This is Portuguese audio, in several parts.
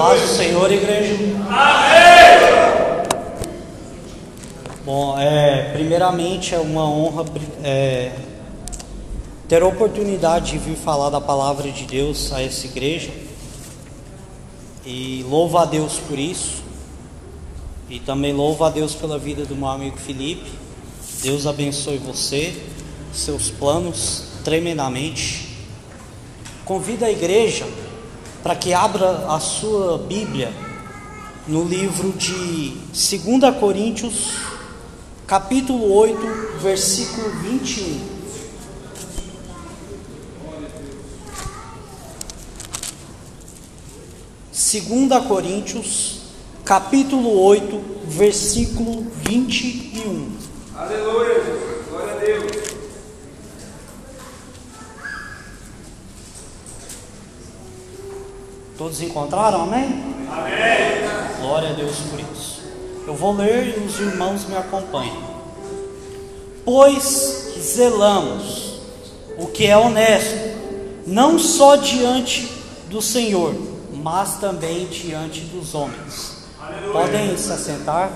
Paz do Senhor, igreja. Amém! Bom, é, primeiramente é uma honra é, ter a oportunidade de vir falar da palavra de Deus a essa igreja. E louvo a Deus por isso. E também louvo a Deus pela vida do meu amigo Felipe. Deus abençoe você, seus planos tremendamente. Convido a igreja para que abra a sua Bíblia no livro de 2 Coríntios, capítulo 8, versículo 21. Segunda Coríntios, capítulo 8, versículo 21. Aleluia, glória a Deus. Todos encontraram, amém? Amém. Glória a Deus por isso. Eu vou ler e os irmãos me acompanham. Pois zelamos o que é honesto, não só diante do Senhor, mas também diante dos homens. Aleluia. Podem se assentar?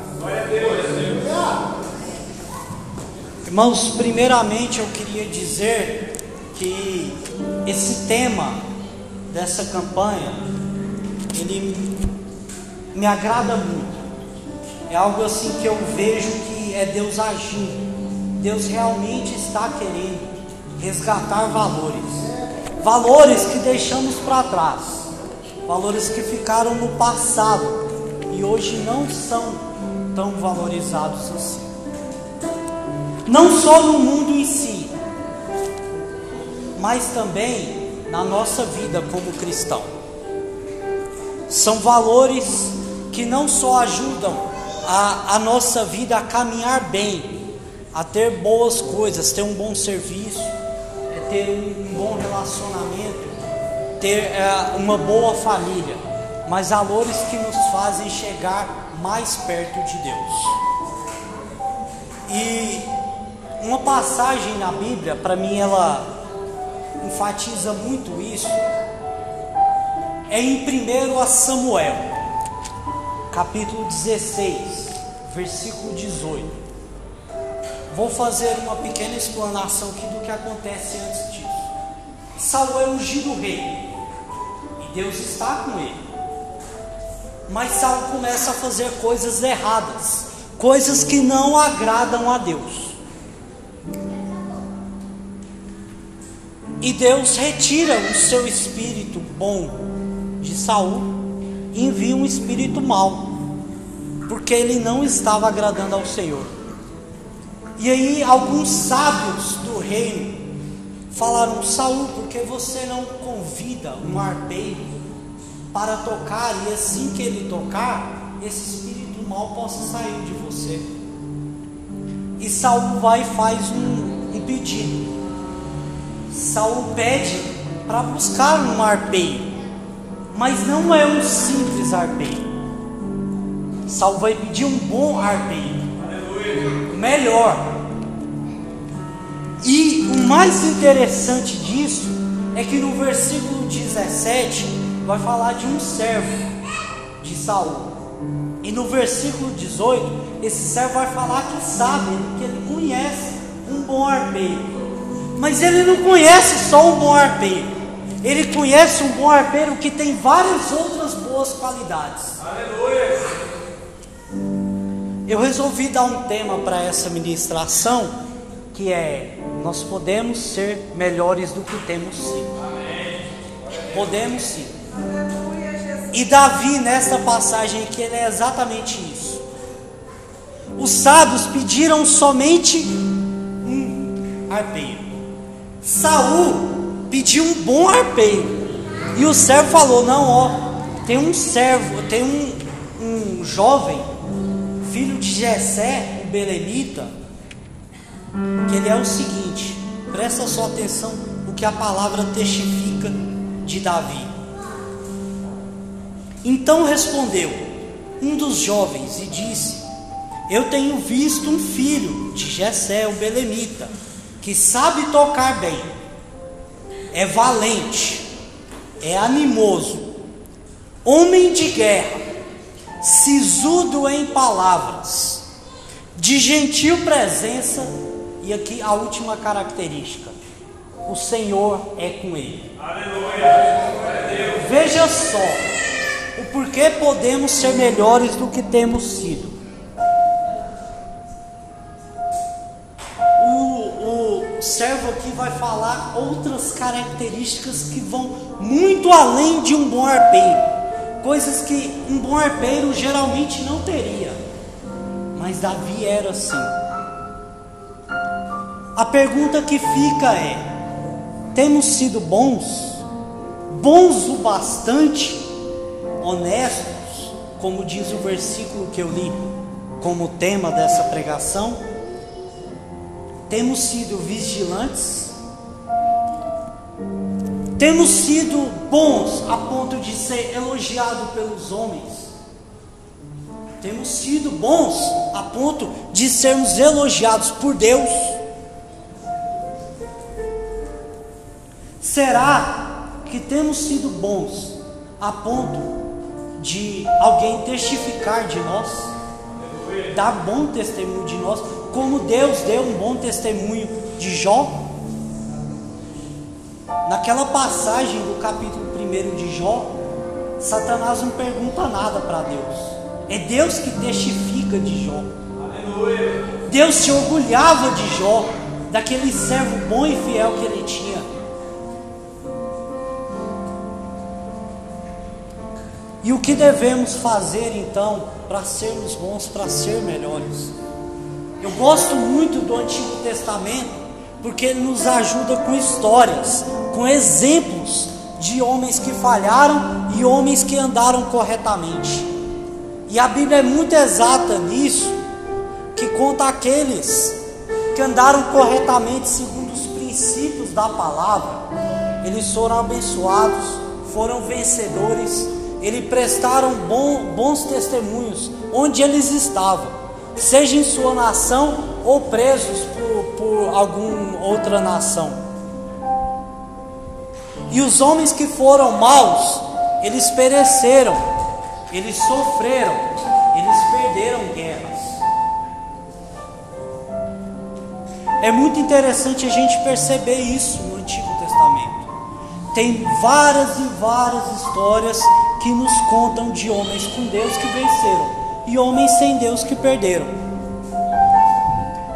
Irmãos, primeiramente eu queria dizer que esse tema dessa campanha, ele me agrada muito. É algo assim que eu vejo que é Deus agindo. Deus realmente está querendo resgatar valores. Valores que deixamos para trás. Valores que ficaram no passado e hoje não são tão valorizados assim. Não só no mundo em si, mas também na nossa vida como cristão. São valores que não só ajudam a, a nossa vida a caminhar bem, a ter boas coisas, ter um bom serviço, é ter um, bom relacionamento, ter é, uma boa família, mas valores que nos fazem chegar mais perto de Deus. E uma passagem na Bíblia, para mim, ela enfatiza muito isso é em 1 Samuel, capítulo 16, versículo 18. Vou fazer uma pequena explanação aqui do que acontece antes disso. Saul é ungido rei e Deus está com ele. Mas Saul começa a fazer coisas erradas, coisas que não agradam a Deus. E Deus retira o seu espírito bom de Saul e envia um espírito mau, porque ele não estava agradando ao Senhor. E aí alguns sábios do reino falaram: Saul, por que você não convida um arpeiro para tocar e assim que ele tocar, esse espírito mau possa sair de você? E Saul vai e faz um, um pedido. Saul pede para buscar um arpeiro, mas não é um simples arpeiro. Saul vai pedir um bom arpeiro, melhor. E o mais interessante disso é que no versículo 17 vai falar de um servo de Saul. E no versículo 18, esse servo vai falar que sabe, que ele conhece um bom arpeiro. Mas ele não conhece só um bom arpeiro. Ele conhece um bom arpeiro que tem várias outras boas qualidades. Aleluia! Eu resolvi dar um tema para essa ministração, que é nós podemos ser melhores do que temos sido. Podemos sim. E Davi, nessa passagem aqui, ele é exatamente isso. Os sábios pediram somente um arpeiro. Saul pediu um bom arpeiro. E o servo falou: Não, ó, tem um servo, tem um, um jovem, filho de Jessé, o Belemita, que ele é o seguinte, presta só atenção o que a palavra testifica de Davi. Então respondeu um dos jovens e disse: Eu tenho visto um filho de Jessé, o Belemita que sabe tocar bem, é valente, é animoso, homem de guerra, sisudo em palavras, de gentil presença, e aqui a última característica: o Senhor é com ele. Aleluia. Veja só o porquê podemos ser melhores do que temos sido. Vai falar outras características que vão muito além de um bom arpeiro. Coisas que um bom arpeiro geralmente não teria, mas Davi era assim. A pergunta que fica é: temos sido bons, bons o bastante, honestos, como diz o versículo que eu li como tema dessa pregação? Temos sido vigilantes? Temos sido bons a ponto de ser elogiado pelos homens. Temos sido bons a ponto de sermos elogiados por Deus. Será que temos sido bons a ponto de alguém testificar de nós, dar bom testemunho de nós, como Deus deu um bom testemunho de Jó? Naquela passagem do capítulo 1 de Jó, Satanás não pergunta nada para Deus. É Deus que testifica de Jó. Aleluia. Deus se orgulhava de Jó, daquele servo bom e fiel que ele tinha. E o que devemos fazer então para sermos bons, para ser melhores? Eu gosto muito do Antigo Testamento porque ele nos ajuda com histórias, com exemplos de homens que falharam e homens que andaram corretamente. E a Bíblia é muito exata nisso, que conta aqueles que andaram corretamente segundo os princípios da palavra. Eles foram abençoados, foram vencedores, eles prestaram bom, bons testemunhos onde eles estavam, seja em sua nação ou presos por, por alguma outra nação. E os homens que foram maus, eles pereceram, eles sofreram, eles perderam guerras. É muito interessante a gente perceber isso no Antigo Testamento. Tem várias e várias histórias que nos contam de homens com Deus que venceram e homens sem Deus que perderam.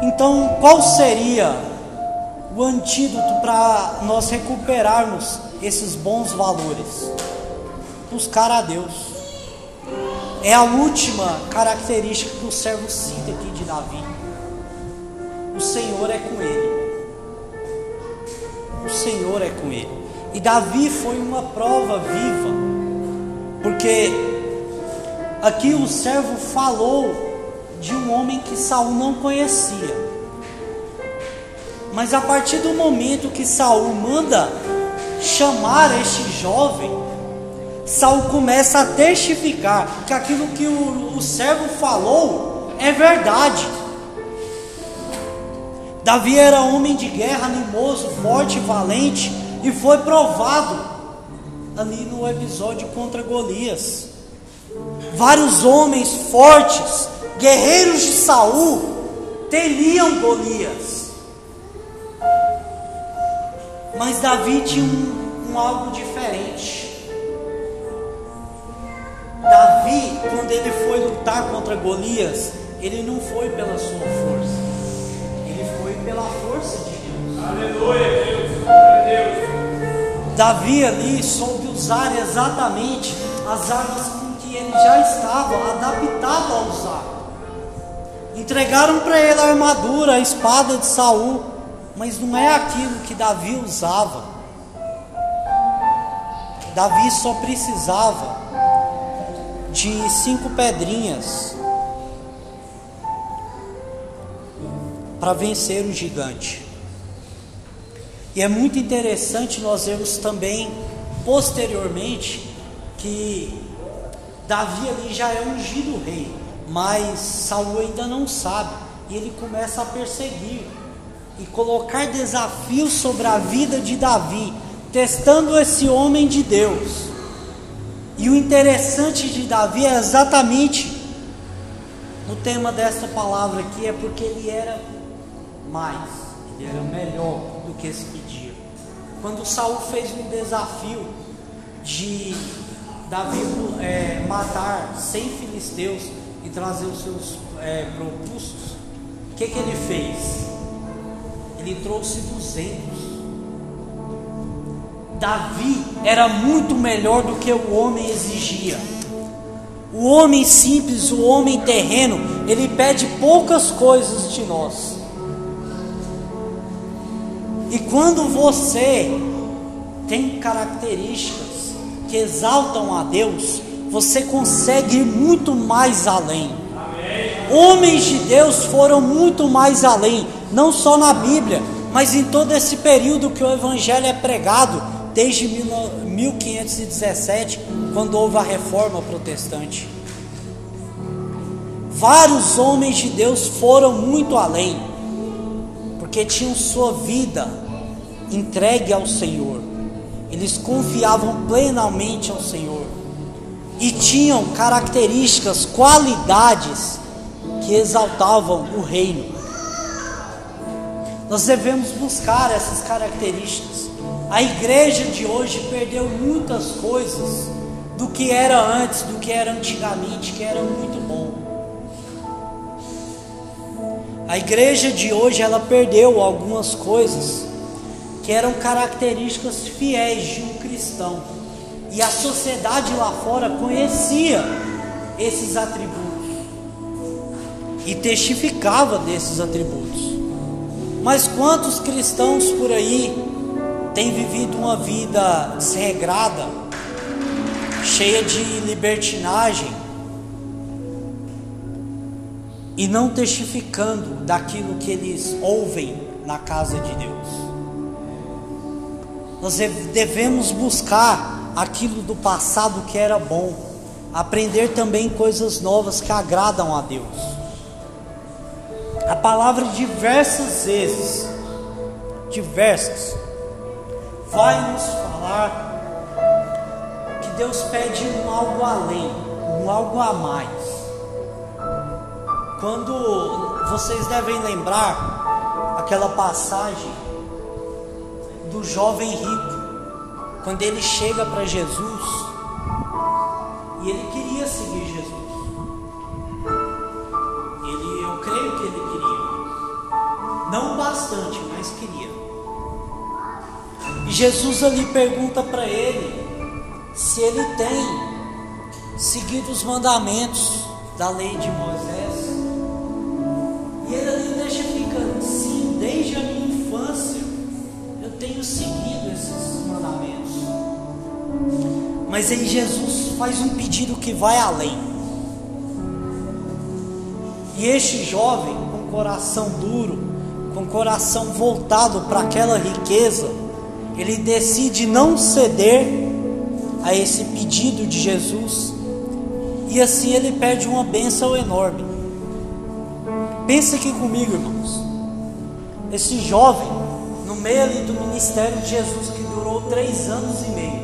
Então, qual seria o antídoto para nós recuperarmos esses bons valores? Buscar a Deus. É a última característica que o servo cita aqui de Davi. O Senhor é com ele. O Senhor é com ele. E Davi foi uma prova viva, porque aqui o servo falou de um homem que Saul não conhecia. Mas a partir do momento que Saul manda chamar este jovem, Saul começa a testificar que aquilo que o, o servo falou é verdade. Davi era homem de guerra, animoso, forte, valente, e foi provado ali no episódio contra Golias. Vários homens fortes, guerreiros de Saul, temiam Golias. Mas Davi tinha um, um algo diferente. Davi, quando ele foi lutar contra Golias, ele não foi pela sua força, ele foi pela força de Deus. Aleluia, Deus. Deus. Davi ali soube usar exatamente as armas ele já estava adaptado a usar. Entregaram para ele a armadura, a espada de Saul mas não é aquilo que Davi usava. Davi só precisava de cinco pedrinhas para vencer o gigante. E é muito interessante nós vermos também posteriormente que Davi ali já é ungido rei, mas Saul ainda não sabe e ele começa a perseguir e colocar desafios sobre a vida de Davi, testando esse homem de Deus. E o interessante de Davi é exatamente o tema desta palavra aqui, é porque ele era mais, ele era melhor do que se pedia. Quando Saul fez um desafio de Davi é, matar 100 filisteus e trazer os seus é, o que, que ele fez? Ele trouxe 200. Davi era muito melhor do que o homem exigia. O homem simples, o homem terreno, ele pede poucas coisas de nós. E quando você tem características que exaltam a Deus, você consegue ir muito mais além. Homens de Deus foram muito mais além, não só na Bíblia, mas em todo esse período que o Evangelho é pregado desde 1517, quando houve a reforma protestante. Vários homens de Deus foram muito além, porque tinham sua vida entregue ao Senhor, eles confiavam plenamente ao Senhor e tinham características, qualidades que exaltavam o reino. Nós devemos buscar essas características. A igreja de hoje perdeu muitas coisas do que era antes, do que era antigamente, que era muito bom. A igreja de hoje ela perdeu algumas coisas que eram características fiéis de um cristão. E a sociedade lá fora conhecia esses atributos e testificava desses atributos. Mas quantos cristãos por aí tem vivido uma vida desregrada, cheia de libertinagem e não testificando daquilo que eles ouvem na casa de Deus. Nós devemos buscar aquilo do passado que era bom, aprender também coisas novas que agradam a Deus. A palavra diversas vezes, diversas, vai nos falar que Deus pede um algo além, um algo a mais. Quando vocês devem lembrar aquela passagem do jovem rico, quando ele chega para Jesus e ele queria seguir Jesus. Ele, eu creio que ele queria, não bastante, mas queria. E Jesus ali pergunta para ele se ele tem seguido os mandamentos da lei de Moisés. Tenho seguido esses mandamentos. Mas aí Jesus faz um pedido que vai além. E este jovem, com coração duro, com coração voltado para aquela riqueza, ele decide não ceder a esse pedido de Jesus e assim ele perde uma bênção enorme. Pensa aqui comigo, irmãos. Esse jovem, no meio ali do ministério de Jesus, que durou três anos e meio,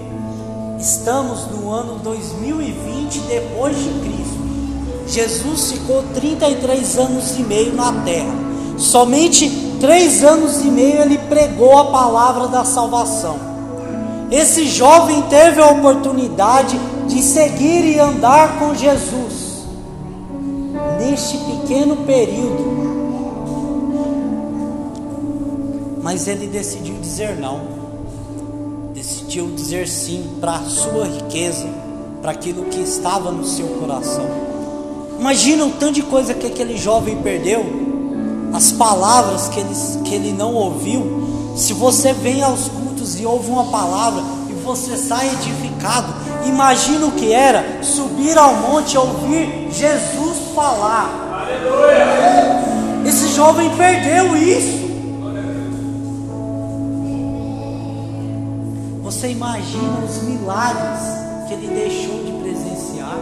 estamos no ano 2020 depois de Cristo. Jesus ficou 33 anos e meio na terra. Somente três anos e meio ele pregou a palavra da salvação. Esse jovem teve a oportunidade de seguir e andar com Jesus neste pequeno período. Mas ele decidiu dizer não, decidiu dizer sim para a sua riqueza, para aquilo que estava no seu coração. Imagina o tanto de coisa que aquele jovem perdeu as palavras que ele, que ele não ouviu. Se você vem aos cultos e ouve uma palavra e você sai edificado, imagina o que era subir ao monte e ouvir Jesus falar. Aleluia. Esse jovem perdeu isso. Você imagina os milagres que ele deixou de presenciar?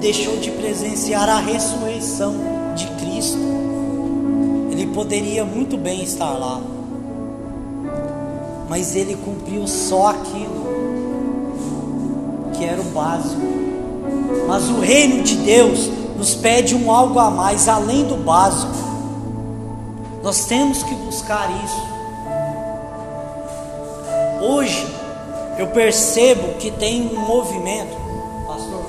deixou de presenciar a ressurreição de Cristo. Ele poderia muito bem estar lá. mas ele cumpriu só aquilo que era o básico. Mas o reino de Deus nos pede um algo a mais, além do básico. Nós temos que buscar isso. Hoje eu percebo que tem um movimento, pastor,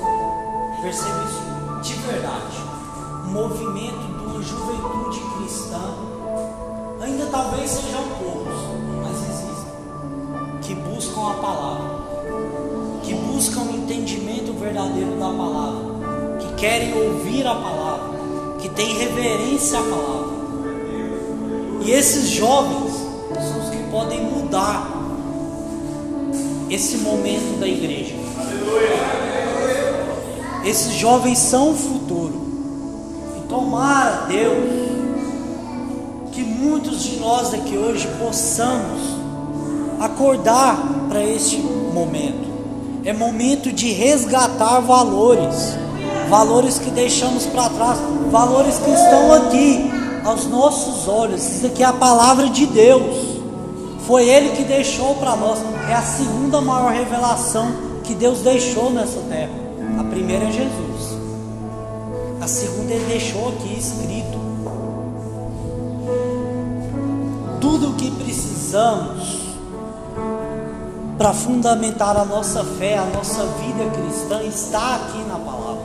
percebo isso de verdade, um movimento de uma juventude cristã, ainda talvez sejam poucos, mas existem, que buscam a palavra, que buscam o entendimento verdadeiro da palavra, que querem ouvir a palavra, que têm reverência à palavra. E esses jovens são os que podem mudar esse momento da igreja. Esses jovens são o futuro. E tomara Deus que muitos de nós aqui hoje possamos acordar para este momento. É momento de resgatar valores, valores que deixamos para trás, valores que estão aqui aos nossos olhos. Isso aqui é a palavra de Deus. Foi Ele que deixou para nós. É a segunda maior revelação que Deus deixou nessa terra. A primeira é Jesus. A segunda Ele deixou aqui escrito. Tudo o que precisamos para fundamentar a nossa fé, a nossa vida cristã, está aqui na palavra.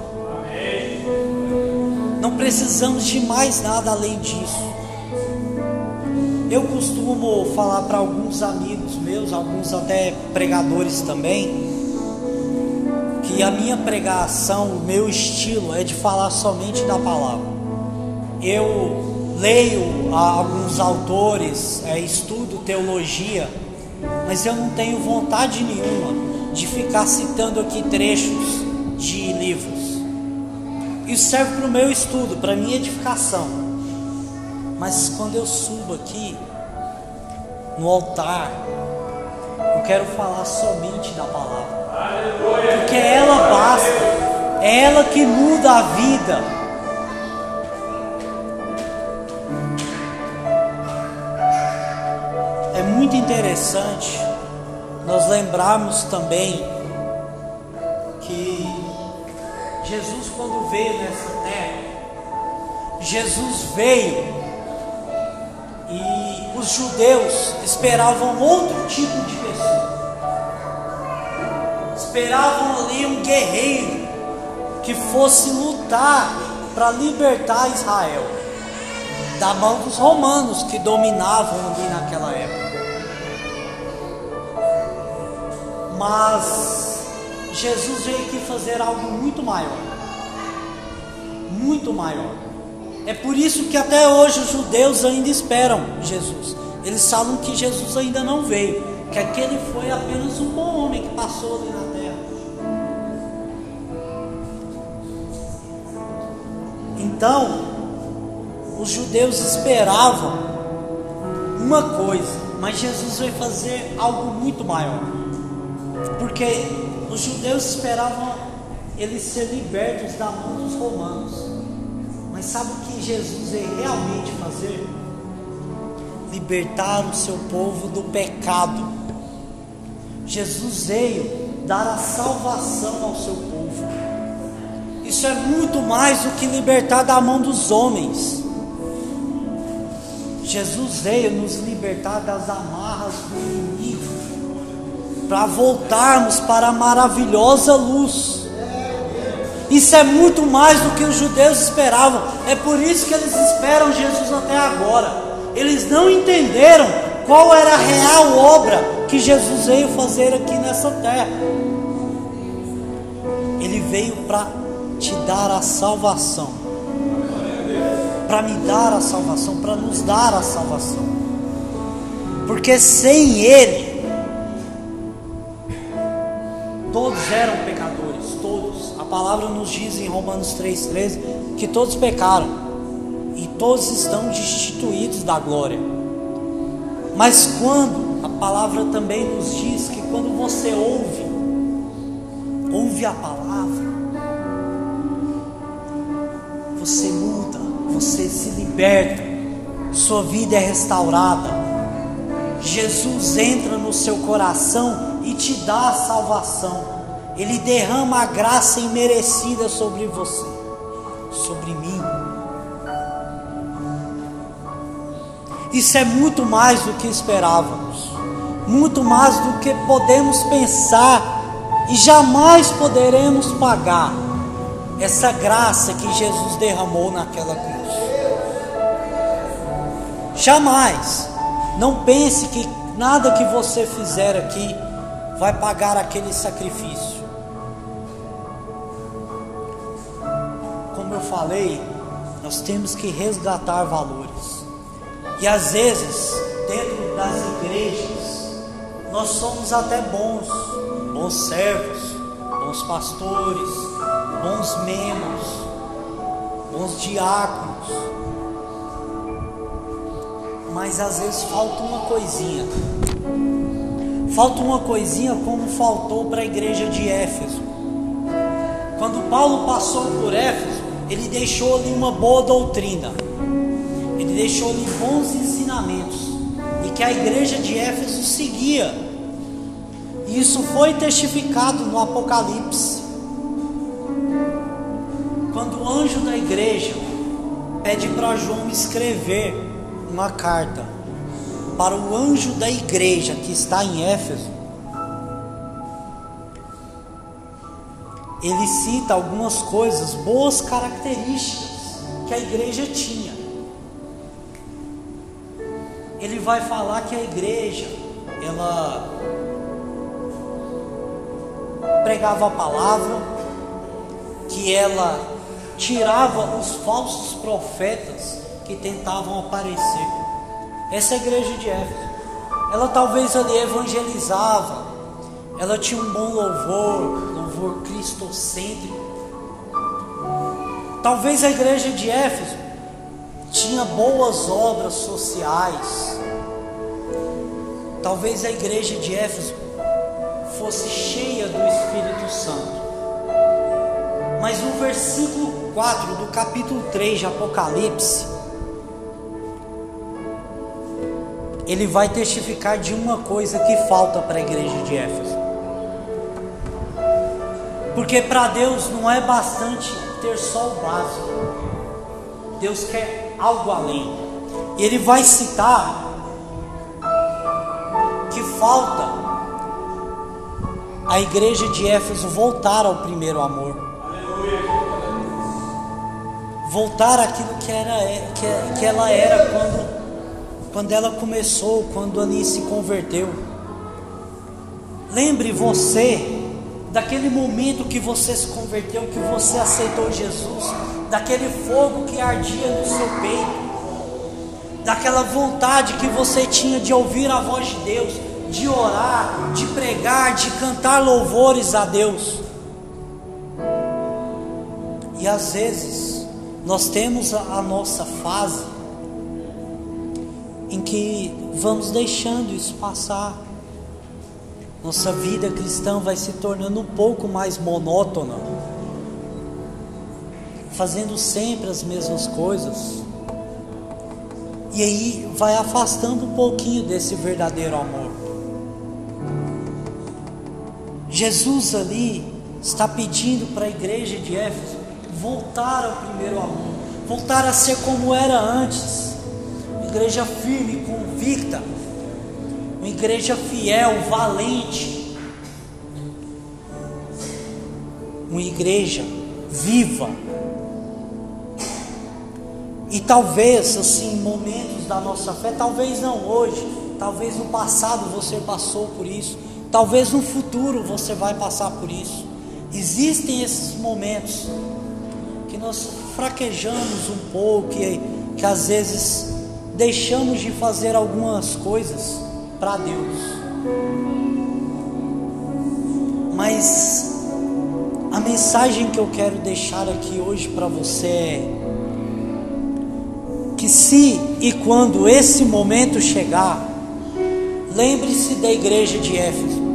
Não precisamos de mais nada além disso. Eu costumo falar para alguns amigos meus, alguns até pregadores também, que a minha pregação, o meu estilo é de falar somente da palavra. Eu leio alguns autores, é, estudo teologia, mas eu não tenho vontade nenhuma de ficar citando aqui trechos de livros. Isso serve para o meu estudo, para minha edificação. Mas quando eu subo aqui no altar, eu quero falar somente da palavra. Porque ela basta, é ela que muda a vida. É muito interessante nós lembrarmos também que Jesus, quando veio nessa terra, Jesus veio e os judeus esperavam outro tipo de pessoa. Esperavam ali um guerreiro que fosse lutar para libertar Israel da mão dos romanos que dominavam ali naquela época. Mas Jesus veio aqui fazer algo muito maior. Muito maior. É por isso que até hoje os judeus ainda esperam Jesus. Eles falam que Jesus ainda não veio, que aquele foi apenas um bom homem que passou ali na terra. Então, os judeus esperavam uma coisa, mas Jesus veio fazer algo muito maior. Porque os judeus esperavam eles ser libertos da mão dos romanos. Mas sabe o Jesus veio realmente fazer? Libertar o seu povo do pecado. Jesus veio dar a salvação ao seu povo. Isso é muito mais do que libertar da mão dos homens. Jesus veio nos libertar das amarras do inimigo, para voltarmos para a maravilhosa luz. Isso é muito mais do que os judeus esperavam. É por isso que eles esperam Jesus até agora. Eles não entenderam qual era a real obra que Jesus veio fazer aqui nessa terra. Ele veio para te dar a salvação, para me dar a salvação, para nos dar a salvação. Porque sem Ele, todos eram pecadores, todos palavra nos diz em Romanos 3,13 que todos pecaram e todos estão destituídos da glória. Mas quando a palavra também nos diz que quando você ouve, ouve a palavra, você muda, você se liberta, sua vida é restaurada. Jesus entra no seu coração e te dá a salvação. Ele derrama a graça imerecida sobre você, sobre mim. Isso é muito mais do que esperávamos, muito mais do que podemos pensar e jamais poderemos pagar essa graça que Jesus derramou naquela cruz. Jamais. Não pense que nada que você fizer aqui vai pagar aquele sacrifício. Falei, nós temos que resgatar valores. E às vezes, dentro das igrejas, nós somos até bons, bons servos, bons pastores, bons membros, bons diáconos. Mas às vezes falta uma coisinha. Falta uma coisinha como faltou para a igreja de Éfeso. Quando Paulo passou por Éfeso, ele deixou ali uma boa doutrina deixou ali bons ensinamentos e que a igreja de Éfeso seguia. E isso foi testificado no Apocalipse. Quando o anjo da igreja pede para João escrever uma carta para o anjo da igreja que está em Éfeso, ele cita algumas coisas, boas características que a igreja tinha ele vai falar que a igreja ela pregava a palavra, que ela tirava os falsos profetas que tentavam aparecer. Essa é a igreja de Éfeso. Ela talvez ali evangelizava, ela tinha um bom louvor, louvor cristocêntrico. Talvez a igreja de Éfeso tinha boas obras sociais. Talvez a igreja de Éfeso fosse cheia do Espírito Santo. Mas no versículo 4 do capítulo 3 de Apocalipse, ele vai testificar de uma coisa que falta para a igreja de Éfeso. Porque para Deus não é bastante ter só o básico. Deus quer algo além. E ele vai citar que falta a igreja de Éfeso voltar ao primeiro amor. Voltar àquilo que, era, que, que ela era quando, quando ela começou, quando ali se converteu. Lembre você daquele momento que você se converteu, que você aceitou Jesus daquele fogo que ardia no seu peito, daquela vontade que você tinha de ouvir a voz de Deus, de orar, de pregar, de cantar louvores a Deus. E às vezes nós temos a, nossa fase em que vamos deixando isso passar. Nossa vida cristã vai se tornando um pouco mais monótona fazendo sempre as mesmas coisas. E aí vai afastando um pouquinho desse verdadeiro amor. Jesus ali está pedindo para a igreja de Éfeso voltar ao primeiro amor, voltar a ser como era antes. Igreja firme, convicta, uma igreja fiel, valente, uma igreja viva. E talvez, assim, momentos da nossa fé, talvez não hoje, talvez no passado você passou por isso, talvez no futuro você vai passar por isso. Existem esses momentos que nós fraquejamos um pouco, que, que às vezes deixamos de fazer algumas coisas para Deus. Mas a mensagem que eu quero deixar aqui hoje para você é que se e quando esse momento chegar, lembre-se da igreja de Éfeso.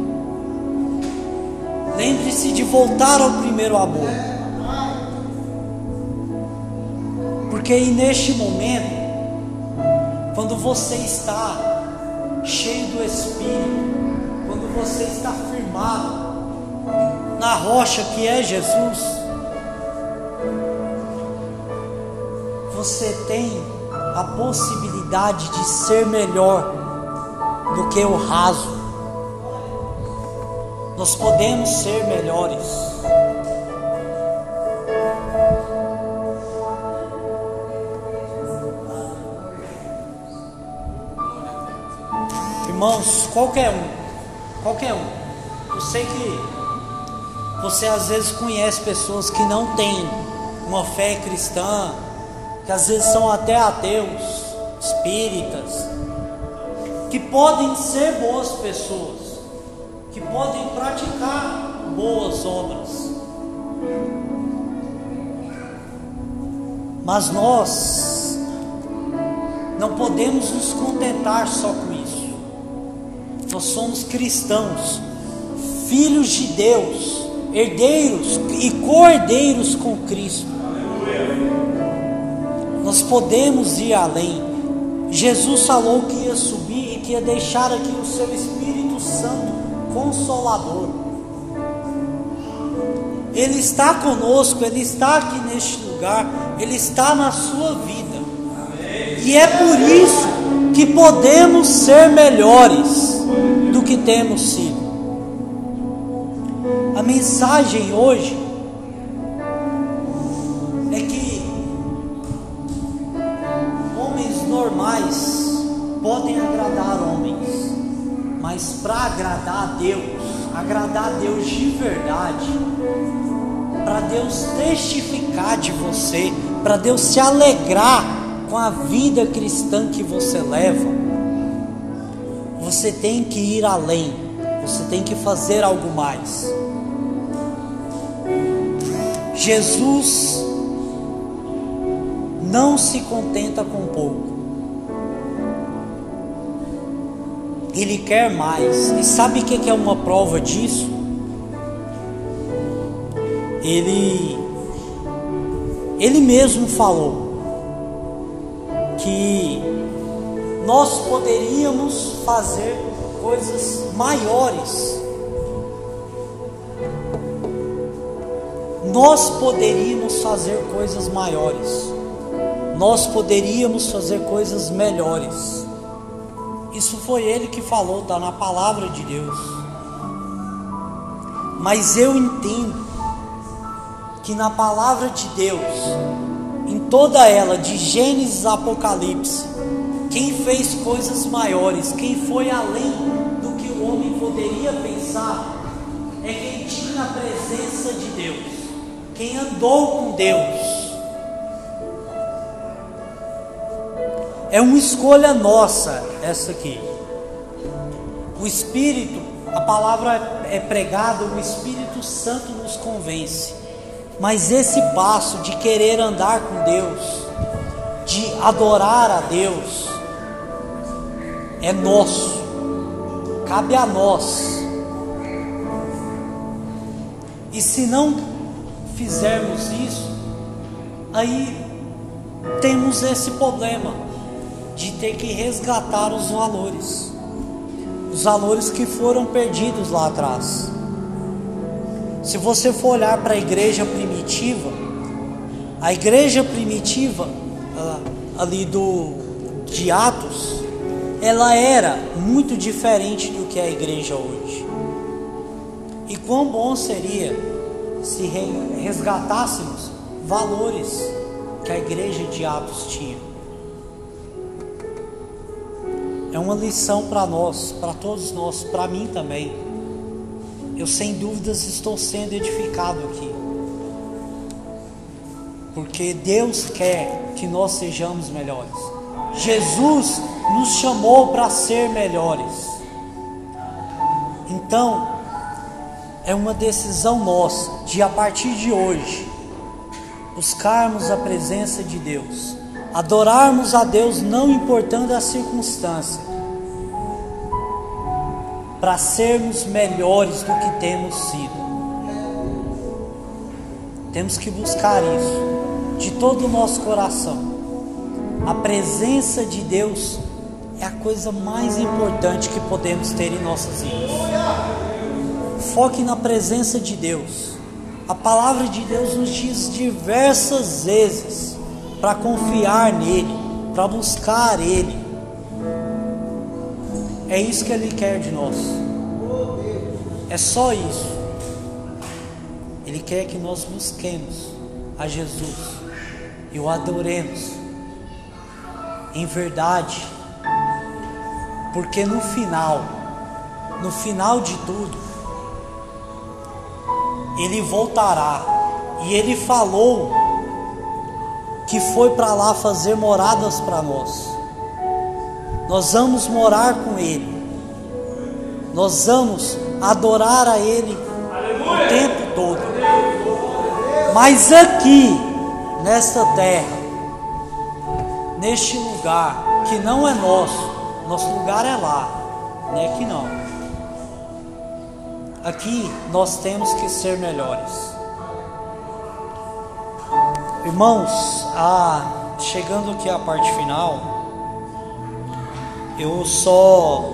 Lembre-se de voltar ao primeiro amor. Porque neste momento, quando você está cheio do Espírito, quando você está firmado na rocha que é Jesus, você tem a possibilidade de ser melhor do que o raso. Nós podemos ser melhores. Irmãos, qualquer um, qualquer um. Eu sei que você às vezes conhece pessoas que não têm uma fé cristã, que às vezes são até ateus, espíritas, que podem ser boas pessoas, que podem praticar boas obras. Mas nós não podemos nos contentar só. Nós somos cristãos, filhos de Deus, herdeiros e cordeiros com Cristo. Nós podemos ir além. Jesus falou que ia subir que ia deixar aqui o seu Espírito Santo consolador. Ele está conosco, ele está aqui neste lugar, ele está na sua vida. E é por isso que podemos ser melhores que temos sido. A mensagem hoje é que homens normais podem agradar homens, mas para agradar a Deus, agradar a Deus de verdade, para Deus testificar de você, para Deus se alegrar com a vida cristã que você leva, você tem que ir além, você tem que fazer algo mais. Jesus não se contenta com pouco. Ele quer mais. E sabe o que é uma prova disso? Ele, ele mesmo falou que nós poderíamos fazer coisas maiores. Nós poderíamos fazer coisas maiores. Nós poderíamos fazer coisas melhores. Isso foi ele que falou, está na palavra de Deus. Mas eu entendo que na palavra de Deus, em toda ela, de Gênesis a Apocalipse, quem fez coisas maiores, quem foi além do que o homem poderia pensar, é quem tinha a presença de Deus, quem andou com Deus. É uma escolha nossa essa aqui. O Espírito, a palavra é pregada, o Espírito Santo nos convence. Mas esse passo de querer andar com Deus, de adorar a Deus, é nosso, cabe a nós. E se não fizermos isso, aí temos esse problema de ter que resgatar os valores, os valores que foram perdidos lá atrás. Se você for olhar para a igreja primitiva, a igreja primitiva ali do de Atos, ela era muito diferente do que é a igreja hoje. E quão bom seria se resgatássemos valores que a igreja de Atos tinha é uma lição para nós, para todos nós, para mim também. Eu sem dúvidas estou sendo edificado aqui. Porque Deus quer que nós sejamos melhores. Jesus nos chamou para ser melhores. Então, é uma decisão nossa de a partir de hoje buscarmos a presença de Deus adorarmos a Deus não importando a circunstância, para sermos melhores do que temos sido. Temos que buscar isso de todo o nosso coração. A presença de Deus é a coisa mais importante que podemos ter em nossas vidas. Foque na presença de Deus. A palavra de Deus nos diz diversas vezes para confiar nele, para buscar ele. É isso que ele quer de nós. É só isso. Ele quer que nós busquemos a Jesus e o adoremos em verdade, porque no final, no final de tudo, ele voltará e ele falou que foi para lá fazer moradas para nós. Nós vamos morar com ele. Nós vamos adorar a ele o tempo todo. Mas aqui, nesta terra, neste lugar que não é nosso, nosso lugar é lá, não é aqui não. Aqui nós temos que ser melhores. Irmãos, a, chegando aqui à parte final, eu só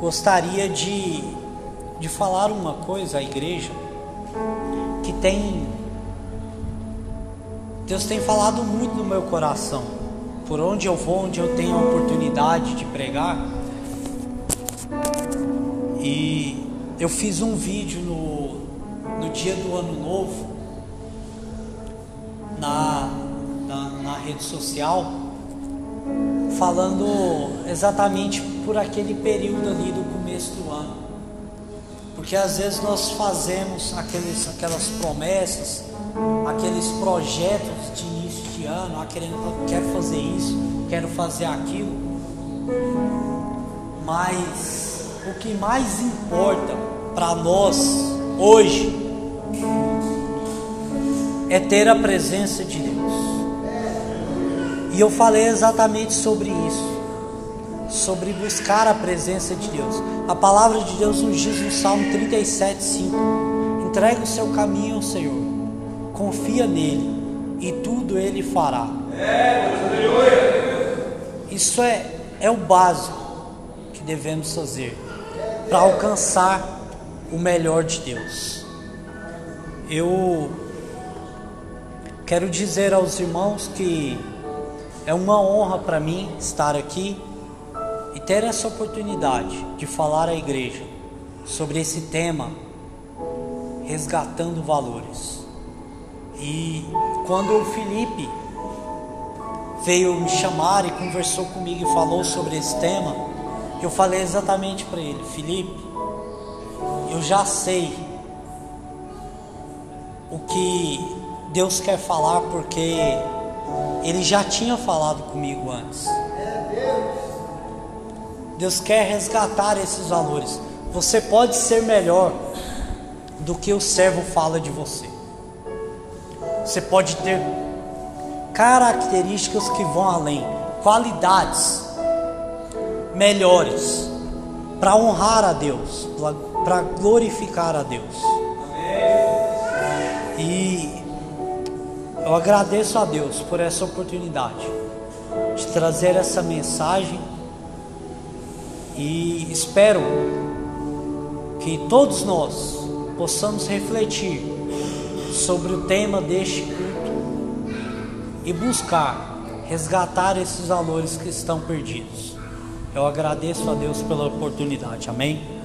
gostaria de, de falar uma coisa à igreja que tem Deus tem falado muito no meu coração. Por onde eu vou, onde eu tenho a oportunidade de pregar. E eu fiz um vídeo no, no dia do ano novo na, na, na rede social falando exatamente por aquele período ali do começo do ano. Porque às vezes nós fazemos aqueles, aquelas promessas, aqueles projetos de de ano, ah, querendo, quero fazer isso, quero fazer aquilo. Mas o que mais importa para nós hoje é ter a presença de Deus. E eu falei exatamente sobre isso, sobre buscar a presença de Deus. A palavra de Deus nos diz no Salmo 37:5: entrega o seu caminho ao Senhor, confia nele e tudo ele fará. Isso é, é o básico que devemos fazer para alcançar o melhor de Deus. Eu quero dizer aos irmãos que é uma honra para mim estar aqui e ter essa oportunidade de falar à igreja sobre esse tema resgatando valores. E quando o Felipe veio me chamar e conversou comigo e falou sobre esse tema, eu falei exatamente para ele, Felipe, eu já sei o que Deus quer falar porque ele já tinha falado comigo antes. Deus quer resgatar esses valores. Você pode ser melhor do que o servo fala de você. Você pode ter características que vão além, qualidades melhores para honrar a Deus, para glorificar a Deus. E eu agradeço a Deus por essa oportunidade de trazer essa mensagem e espero que todos nós possamos refletir sobre o tema deste culto e buscar resgatar esses valores que estão perdidos. Eu agradeço a Deus pela oportunidade. Amém.